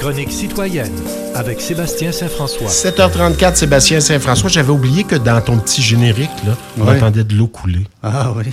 chronique citoyenne avec Sébastien Saint-François. 7h34, Sébastien Saint-François. J'avais oublié que dans ton petit générique, là, on entendait de l'eau couler. Ah oui.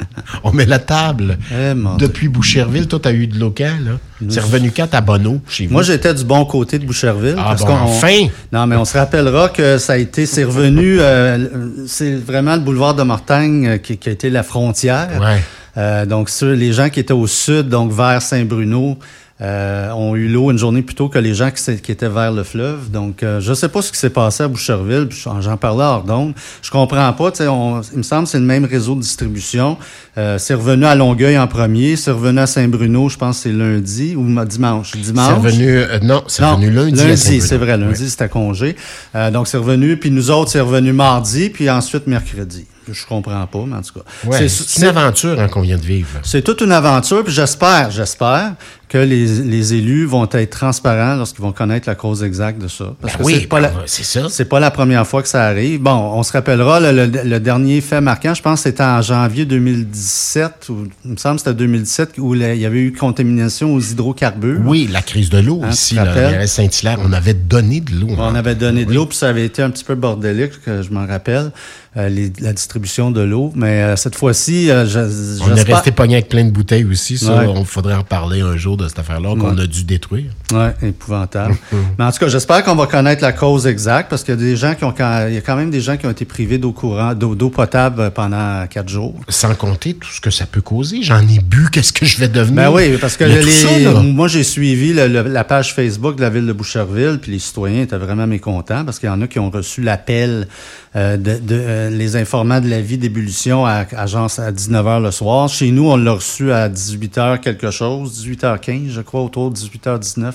On met la table. Eh. Depuis Boucherville, toi, t'as eu de l'eau quand, là? C'est revenu quand à Bonneau, chez vous? Moi, j'étais du bon côté de Boucherville. Ah parce bon, enfin! Non, mais on se rappellera que ça a été, c'est revenu, euh, c'est vraiment le boulevard de Mortagne euh, qui, qui a été la frontière. Ouais. Euh, donc, ceux, les gens qui étaient au sud, donc vers Saint-Bruno, euh, ont eu l'eau une journée plus tôt que les gens qui, étaient vers le fleuve. Donc, euh, je sais pas ce qui s'est passé à Boucherville. J'en parlais hors d'onde. Je comprends pas. tu sais, on- Il me semble que c'est le même réseau de distribution. Euh, c'est revenu à Longueuil en premier. C'est revenu à Saint-Bruno, je pense c'est lundi ou ma- dimanche. Dimanche. C'est revenu... euh, non, c'est revenu lundi. à Saint-Bruno. c'est vrai. Lundi, Ouais. c'était congé. Euh, donc, c'est revenu. Puis nous autres, c'est revenu mardi, puis ensuite mercredi. Je comprends pas, mais en tout cas. Ouais, C'est- une aventure hein, qu'on vient de vivre. c'est toute une aventure, puis j'espère, j'espère que les, les élus vont être transparents lorsqu'ils vont connaître la cause exacte de ça. Parce Ben que oui, c'est pas ben, la, c'est ça. c'est pas la première fois que ça arrive. Bon, on se rappellera, le, le- le dernier fait marquant, je pense c'était en janvier 2017, ou il me semble que c'était 2017, où il y avait eu contamination aux hydrocarbures. Oui, la crise de l'eau Hein, ici, là, Saint-Hilaire, on avait donné de l'eau. On hein. avait donné de l'eau, puis ça avait été un petit peu bordélique, que je m'en rappelle, euh, les- la distribution de l'eau. Mais euh, cette fois-ci, euh, je- On est resté pogné avec plein de bouteilles aussi. Ça, Ouais. on faudrait en parler un jour de cette affaire-là qu'on Ouais. a dû détruire. Ouais, épouvantable. Mais en tout cas, j'espère qu'on va connaître la cause exacte parce qu'il y a des gens qui ont, quand- il y a quand même des gens qui ont été privés d'eau courant, d'eau, potable pendant quatre jours. Sans compter tout ce que ça peut causer. J'en ai bu, qu'est-ce que je vais devenir? Ben oui, parce que les- ça, moi j'ai suivi le- le- la page Facebook de la ville de Boucherville, puis les citoyens étaient vraiment mécontents parce qu'il y en a qui ont reçu l'appel de, de, euh, les informant de l'avis d'ébullition à, genre à 19h le soir. Chez nous, on l'a reçu à 18h quelque chose, 18h15, je crois, autour de 18h19.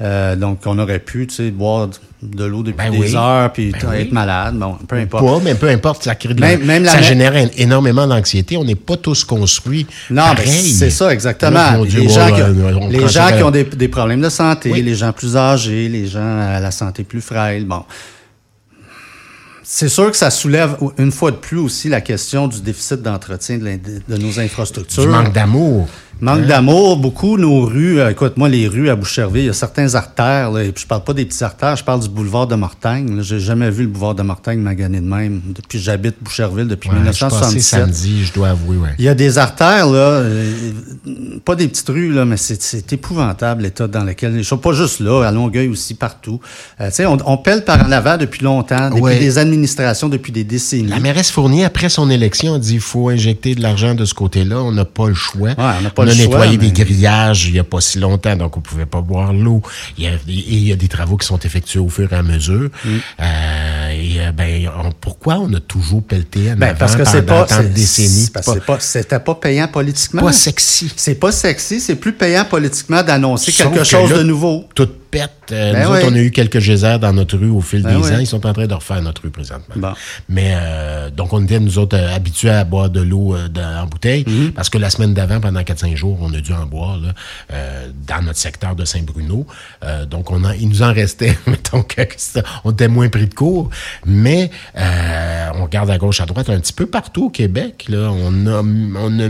Euh, donc, on aurait pu, tu sais, boire de l'eau depuis Ben des oui. heures, puis Ben être oui. malade. Bon, peu importe. Pas, mais peu importe, ça crée de Même- la- même la ça génère énormément d'anxiété. On n'est pas tous construits Non, pareil. c'est ça, exactement. Les gens, qui, les gens ont des, des problèmes de santé, Oui. les gens plus âgés, les gens à la santé plus frêle. Bon. C'est sûr que ça soulève une fois de plus aussi la question du déficit d'entretien de, nos infrastructures. Du manque d'amour. Manque d'amour, beaucoup nos rues, euh, écoute, moi, les rues à Boucherville, il y a certains artères, là, et puis je parle pas des petits artères, je parle du boulevard de Mortagne. là. J'ai jamais vu le boulevard de Mortagne magané de même depuis que j'habite Boucherville depuis Ouais, je suis passé 1977. samedi, je dois avouer, ouais. Il y a des artères, là, euh, pas des petites rues, là, mais c'est, c'est épouvantable l'état dans lequel les choses, pas juste là, à Longueuil aussi, partout. Euh, tu sais, on, on pèle par en avant depuis longtemps, depuis Ouais. des administrations, depuis des décennies. La mairesse Fournier, après son élection, a dit il faut injecter de l'argent de ce côté-là. On n'a pas le choix. on n'a pas a le choix, nettoyé mais- des grillages il n'y a pas si longtemps, donc on pouvait pas boire l'eau. Il y a, et il y a des travaux qui sont effectués au fur et à mesure. Mm. Euh, et euh, ben, on- pourquoi on a toujours pelleté en Ben, avant parce que c'est pendant pas, tant de c'est- décennies? parce que pas, c'était pas payant politiquement. pas sexy. C'est pas sexy, c'est plus payant politiquement d'annoncer quelque que chose là, de nouveau. Tout pète. Euh, Ben nous oui. autres, on a eu quelques geysers dans notre rue au fil Ben des oui. ans. Ils sont en train de refaire notre rue présentement. Bon. Mais euh, donc, on était, nous autres, euh, habitués à boire de l'eau en bouteille Mhm. parce que la semaine d'avant, pendant 4-5 jours, on a dû en boire là, dans notre secteur de Saint-Bruno. Donc, on en- il nous en restait, ça- on était moins pris de court. Mais on regarde à gauche, à droite, un petit peu partout au Québec. Là, on, a, on, a,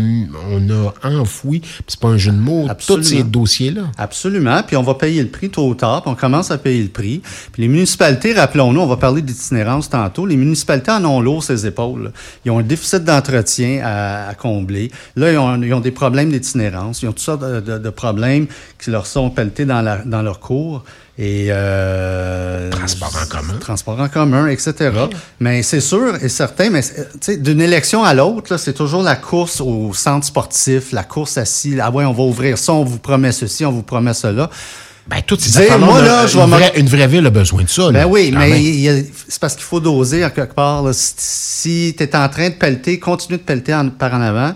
on a enfoui, c'est pas un jeu de mots, Absolument. tous ces dossiers-là. Absolument. Puis on va payer le prix tôt ou tard. Puis on commence à payer le prix. Puis les municipalités, rappelons-nous, on va parler d'itinérance tantôt. Les municipalités en ont lourd ses épaules. Ils ont un déficit d'entretien à, à combler. Là, ils ont, ils ont des problèmes d'itinérance. Ils ont toutes sortes de, de- de problèmes qui leur sont pelletés dans, la, dans leur cours. Et euh, Transport en commun. transport en commun, etc. Mais c'est sûr et certain, mais sais, d'une élection à l'autre, là, c'est toujours la course au centre sportif, la course assis. Ah ouais, on va ouvrir ça, on vous promet ceci, on vous promet cela. Ben, toutes ces Dire, moi, là, je une, vraie, une vraie ville a besoin de ça. Ben là, oui, mais c'est parce qu'il faut doser en quelque part. là. Si, si tu es en train de pelleter, continue de pelleter en- par en avant,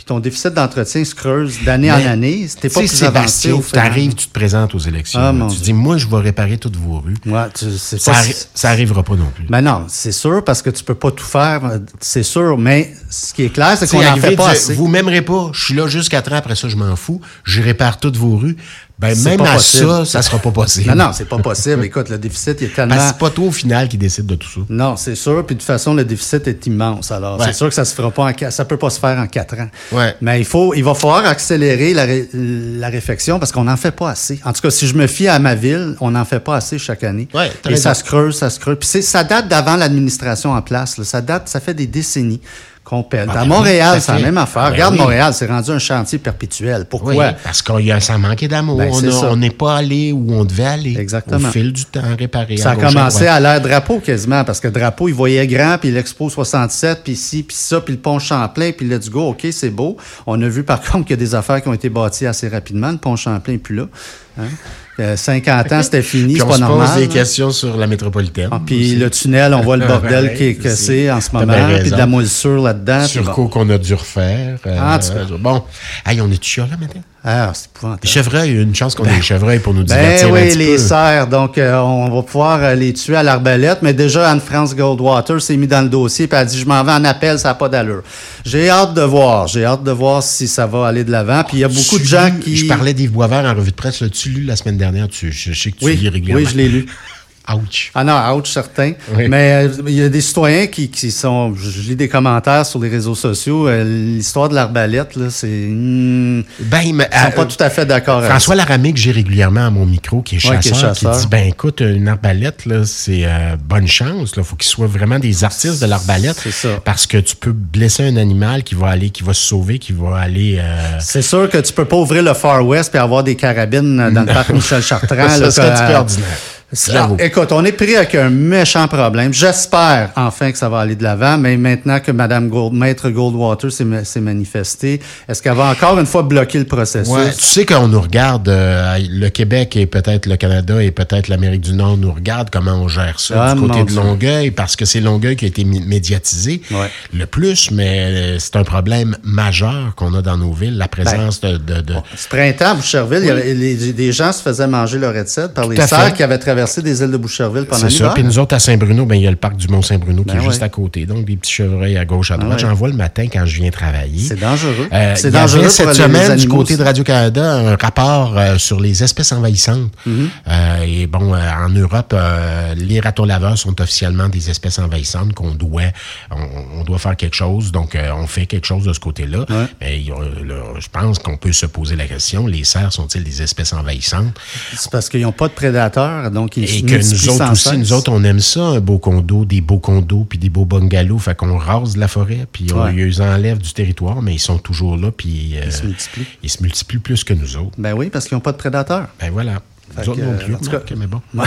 puis ton déficit d'entretien se creuse d'année en Mais, année, t'es pas plus avancé tu arrives, tu te présentes aux élections. Ah, tu dis, moi, je vais réparer toutes vos rues. Ouais, tu- Ça, pas- arri- ça arrivera pas non plus. Ben non, c'est sûr, parce que tu peux pas tout faire, euh, c'est sûr, mais ce qui est clair, c'est qu'on n'en fait pas assez. Vous m'aimerez pas, je suis là jusqu'à 4 ans, après ça, je m'en fous, je répare toutes vos rues. Ben, même à possible. ça, ça sera pas possible. Non, non, c'est pas possible. Écoute, le déficit est tellement... Que c'est pas toi au final qui décide de tout ça. Non, c'est sûr. Puis de toute façon, le déficit est immense. Alors, Ouais. c'est sûr que ça se fera pas en ça peut pas se faire en quatre ans. Ouais. Mais il faut, il va falloir accélérer la, ré- la réflexion parce qu'on n'en fait pas assez. En tout cas, si je me fie à ma ville, on n'en fait pas assez chaque année. Ouais, Et ça se creuse, ça se creuse. Puis ça date d'avant l'administration en place. là. Ça date, ça fait des décennies qu'on pèle. Ah, Dans ben Montréal, oui, c'est la à même affaire. Ben Regarde oui. Montréal, c'est rendu un chantier perpétuel. Pourquoi? Oui, parce qu'on y a, ça manquait d'amour. Ben, on n'est pas allé où on devait aller. Exactement. Au fil du temps, réparé. Ça à a à commencé à l'ère drapeau quasiment, parce que drapeau, il voyait grand, puis l'Expo 67, puis ci, puis ça, puis le pont Champlain, puis let's go, OK, c'est beau. On a vu par contre qu'il y a des affaires qui ont été bâties assez rapidement. Le pont Champlain plus là. Hein? Euh, 50 ans, c'était fini, c'est on pas se normal. pose des questions sur la métropolitaine. Ah, puis le tunnel, on voit le bordel Ouais, qui est c'est- cassé en ce moment, puis de la moisissure là-dedans. Sur bon. quoi qu'on a dû refaire. euh, En tout cas. bon. Hey, on est chiant là maintenant? Ah, c'est épouvantable. Les chevreuils, une chance qu'on ait les chevreuils pour nous Ben divertir un oui, petit les peu. serres. Donc, euh, on va pouvoir euh, les tuer à l'arbalète. Mais déjà, Anne-France Goldwater s'est mis dans le dossier et a dit, je m'en vais en appel, ça n'a pas d'allure. J'ai hâte de voir. J'ai hâte de voir si ça va aller de l'avant. Puis il y a beaucoup de gens qui... Je parlais d'Yves Boisvert en revue de presse. L'as-tu lu la semaine dernière? Tu, je, je sais que tu Oui, lis régulièrement. oui, je l'ai lu. Ouch. Ah non, ouch, certain. Oui. Mais euh, il y a des citoyens qui, qui sont... Je, je lis des commentaires sur les réseaux sociaux. euh, L'histoire de l'arbalète, là, c'est... Ben, mais, ils sont euh, pas tout à fait d'accord avec François Laramé, que j'ai régulièrement à mon micro, qui est Ouais, chasseur, qui est qui, chasseur. dit ben écoute, une arbalète, là, c'est bonne chance. Il faut qu'ils soient vraiment des artistes de l'arbalète. C'est ça. Parce que tu peux blesser un animal qui va aller, qui va se sauver, qui va aller. C'est sûr que tu peux pas ouvrir le Far West et avoir des carabines dans le parc Michel Chartrand. ça là, serait ordinaire. Ça- J'avoue. écoute, on est pris avec un méchant problème. J'espère enfin que ça va aller de l'avant, mais maintenant que Madame Gold, Maître Goldwater s'est ma- s'est manifestée, est-ce qu'elle va encore une fois bloquer le processus? Ouais, tu sais qu'on nous regarde, euh, le Québec et peut-être le Canada et peut-être l'Amérique du Nord nous regardent comment on gère ça Ah, du côté de. Longueuil, parce que c'est Longueuil qui a été médiatisé Ouais. le plus, mais euh, c'est un problème majeur qu'on a dans nos villes, la présence de, de, de- Ce printemps, à Boucherville, il y avait, les, des gens se faisaient manger leur recette par les fait. qui avaient traversé des îles de Boucherville pendant C'est ça. l'hiver. Puis nous autres, à Saint-Bruno, ben, il y a le parc du Mont-Saint-Bruno qui Ben est juste ouais. à côté. Donc, des petits chevreuils à gauche, à droite. ouais. J'en vois le matin quand je viens travailler. C'est dangereux. Euh, C'est dangereux pour cette semaine du côté de. Radio-Canada un rapport euh, sur les espèces envahissantes. Mm-hmm. Euh, et bon, euh, en Europe, euh, les ratons laveurs sont officiellement des espèces envahissantes qu'on doit, on, on doit faire quelque chose. Donc, on fait quelque chose de ce côté-là. Ouais. Mais je pense qu'on peut se poser la question les cerfs sont-ils des espèces envahissantes? C'est parce qu'ils n'ont pas de prédateurs, donc et que nous autres aussi, nous autres, on aime ça, un beau condo, des beaux condos, puis des beaux bungalows. Fait qu'on rase de la forêt, puis on Ouais. ils les enlève du territoire, mais ils sont toujours là, puis euh, Ils se multiplient. ils se multiplient plus que nous autres. Ben oui, parce qu'ils n'ont pas de prédateurs. Ben voilà. Fait Nous autres non plus, en tout cas- mais bon. Ouais.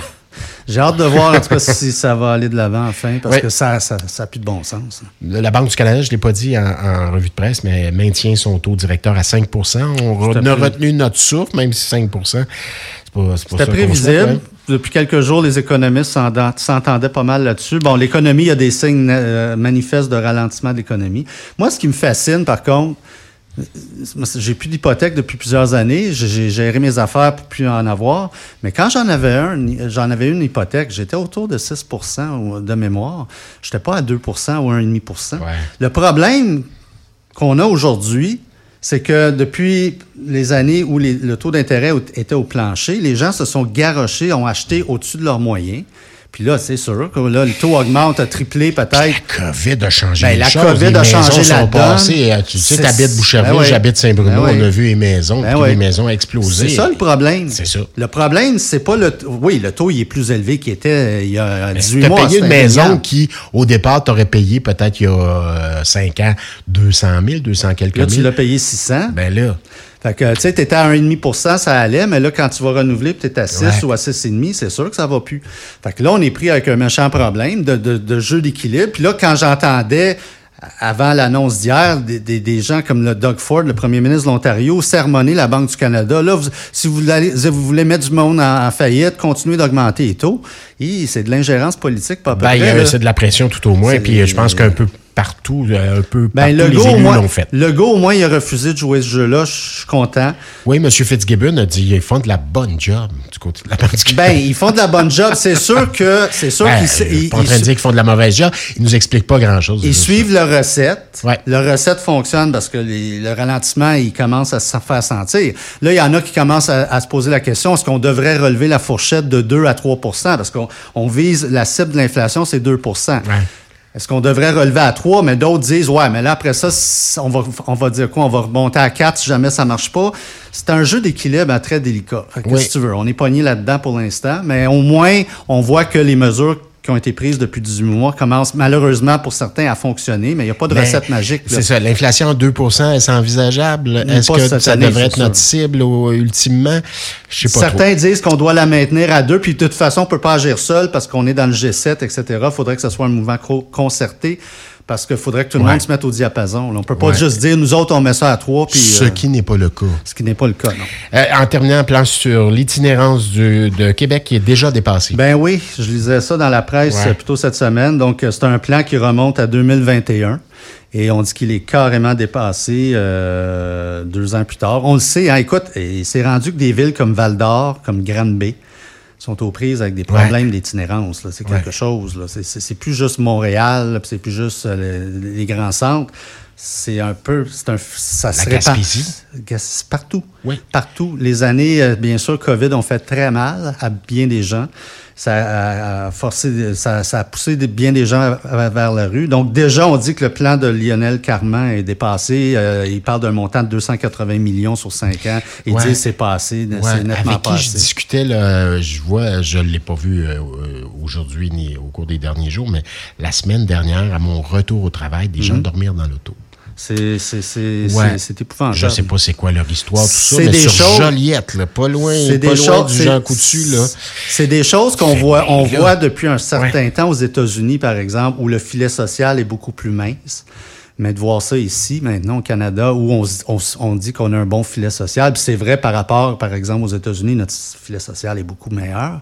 J'ai hâte de voir en tout cas si ça va aller de l'avant enfin, parce que ça n'a ça, plus de bon sens. La Banque du Canada, je ne l'ai pas dit en, en revue de presse, mais maintient son taux directeur à 5 On a retenu notre souffle, même si 5 c'est pas, c'est pas ça prévisible. Depuis quelques jours, les économistes s'entendaient pas mal là-dessus. Bon, l'économie, il y a des signes euh, manifestes de ralentissement de l'économie. Moi, ce qui me fascine, par contre, euh, j'ai plus d'hypothèque depuis plusieurs années. J'ai- géré mes affaires pour plus en avoir. Mais quand j'en avais un, j'en avais une hypothèque, j'étais autour de 6 ou- de mémoire. Je n'étais pas à 2% ou 1,5 Ouais. Le problème qu'on a aujourd'hui, c'est que depuis les années où le taux d'intérêt était au plancher, les gens se sont garochés, ont acheté au-dessus de leurs moyens. Puis là, c'est sûr que là, le taux augmente, a triplé peut-être. La COVID a changé Ben, les la choses. COVID les a maisons changé sont passées. euh, Tu sais, C'est- t'habites Boucherville, Ben oui. j'habite Saint-Bruno, Ben oui. on a vu les maisons, Ben puis oui. les maisons ont explosé. C'est ça le problème. C'est ça. Le problème, c'est pas le. Oui, le taux il est plus élevé qu'il était euh, il y a Mais 18 si tu mois. payé une maison qui, au départ, t'aurais payé peut-être il y a 5 ans 200 000, 200 quelques Là, tu mille. l'as payé 600. Ben là, Fait que, tu sais, t'étais à 1,5 ça allait, mais là, quand tu vas renouveler, puis t'es à 6 Ouais. ou à 6,5 c'est sûr que ça va plus. Fait que là, on est pris avec un méchant problème de, de, de jeu d'équilibre. Puis là, quand j'entendais, avant l'annonce d'hier, des, des, des gens comme le Doug Ford, le premier ministre de l'Ontario, sermonner la Banque du Canada, là, vous- si vous, voulez mettre du monde en, en faillite, continuer d'augmenter les taux, c'est de l'ingérence politique, pas ben, c'est de la pression tout au moins. Puis les- je pense qu'un peu partout, euh, un peu Ben, partout, le les élus l'ont fait. le go, au moins, il a refusé de jouer ce jeu-là. Je suis content. Oui, M. Fitzgibbon a dit qu'ils font de la bonne job du côté de la politique. Ben, ils font de la bonne job. C'est sûr que, c'est sûr Ben, qu'ils, ils- pas en train ils- de dire qu'ils font de la mauvaise job. Ils nous expliquent pas grand-chose. Ils suivent leur recette. Ouais. Leur recette fonctionne parce que les- le ralentissement, il commence à se faire sentir. Là, il y en a qui commencent à, à se poser la question, est-ce qu'on devrait relever la fourchette de 2 à 3 Parce qu'on on vise, la cible de l'inflation, c'est 2% Est-ce qu'on devrait relever à 3? Mais d'autres disent, ouais, mais là, après ça, on va, on va dire quoi? On va remonter à 4 si jamais ça marche pas. C'est un jeu d'équilibre très délicat. Fait que Oui. Qu'est-ce que tu veux? On est pogné là-dedans pour l'instant, mais au moins, on voit que les mesures qui ont été prises depuis 18 mois commencent malheureusement pour certains à fonctionner, mais il n'y a pas de Mais recette magique. C'est ça. L'inflation à 2% est-ce envisageable? Est-ce que cette ça année, devrait être notre cible au- ultimement? Je sais pas trop. Certains disent qu'on doit la maintenir à deux, puis de toute façon, on peut pas agir seul parce qu'on est dans le G7, etc. Il faudrait que ce soit un mouvement co- concerté parce qu'il faudrait que tout le Ouais. monde se mette au diapason. là. On peut pas Ouais. juste dire, nous autres, on met ça à trois, puis... Ce euh, qui n'est pas le cas. ce qui n'est pas le cas, non. Euh, en terminant, un plan sur l'itinérance de Québec qui est déjà dépassé. Ben oui, je lisais ça dans la presse Ouais. plutôt cette semaine. Donc, euh, c'est un plan qui remonte à 2021. Et on dit qu'il est carrément dépassé euh, deux ans plus tard. On le sait, hein, écoute, et c'est rendu que des villes comme Val-d'Or, comme Grande-Bay, sont aux prises avec des problèmes d'itinérance. là. C'est quelque Ouais. chose. là. C'est- plus juste Montréal, c'est plus juste euh, le- les grands centres. C'est un peu... c'est Un, ça se La répand- Gaspésie. Gas- Partout. Oui. Partout. Les années, euh, bien sûr, COVID ont fait très mal à bien des gens. Ça a, forcé, ça, ça a poussé bien des gens vers la rue. Donc, déjà, on dit que le plan de Lionel Carman est dépassé. Euh, il parle d'un montant de 280 millions sur cinq ans. Il Ouais. dit que c'est passé, Ouais, c'est nettement avec qui pas je discutais, là, je vois, je ne l'ai pas vu euh, euh, aujourd'hui ni au cours des derniers jours, mais la semaine dernière, à mon retour au travail, des Mhm. gens dormirent dans l'auto. C'est Ouais. épouvantable. Je sais pas c'est quoi leur histoire, tout ça, C'est mais des sur choses- Joliette, là, pas loin, pas des loin choses, du Jean Coutu. C'est des choses qu'on voit, on là. voit depuis un certain temps aux États-Unis, par exemple, où le filet social est beaucoup plus mince. Mais de voir ça ici, maintenant, au Canada, où on, on on dit qu'on a un bon filet social, c'est vrai par rapport, par exemple, aux États-Unis, notre filet social est beaucoup meilleur,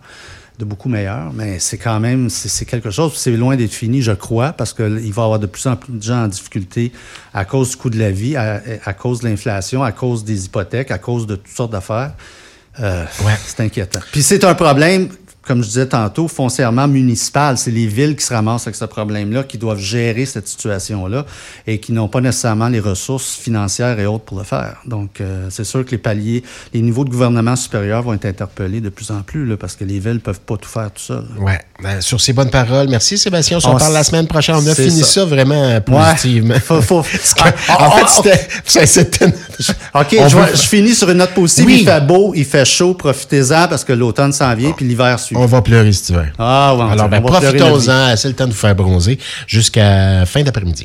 de beaucoup meilleur, mais c'est quand même, c'est quelque chose, c'est loin d'être fini, je crois, parce qu'il va y avoir de plus en plus de gens en difficulté à cause du coût de la vie, à, à cause de l'inflation, à cause des hypothèques, à cause de toutes sortes d'affaires. Euh, Ouais. C'est inquiétant. Puis c'est un problème, comme je disais tantôt, foncièrement municipal. C'est les villes qui se ramassent avec ce problème-là, qui doivent gérer cette situation-là et qui n'ont pas nécessairement les ressources financières et autres pour le faire. Donc, euh, c'est sûr que les paliers, les niveaux de gouvernement supérieur vont être interpellés de plus en plus, là, parce que les villes peuvent pas tout faire tout seul. Ouais. Ben, sur ces bonnes paroles, merci Sébastien. On se On reparle la semaine prochaine. On a fini ça. ça, vraiment positivement. Ouais. Faut- faut- Ah, en ah, fait, ah, c'était. OK, je, finis sur une note positive. Oui. Il fait beau, il fait chaud, profitez-en parce que l'automne s'en vient puis l'hiver suit. On va pleurer cet hiver. Ah, ouais, Alors, ben, profitons-en. C'est le temps de vous faire bronzer jusqu'à fin d'après-midi.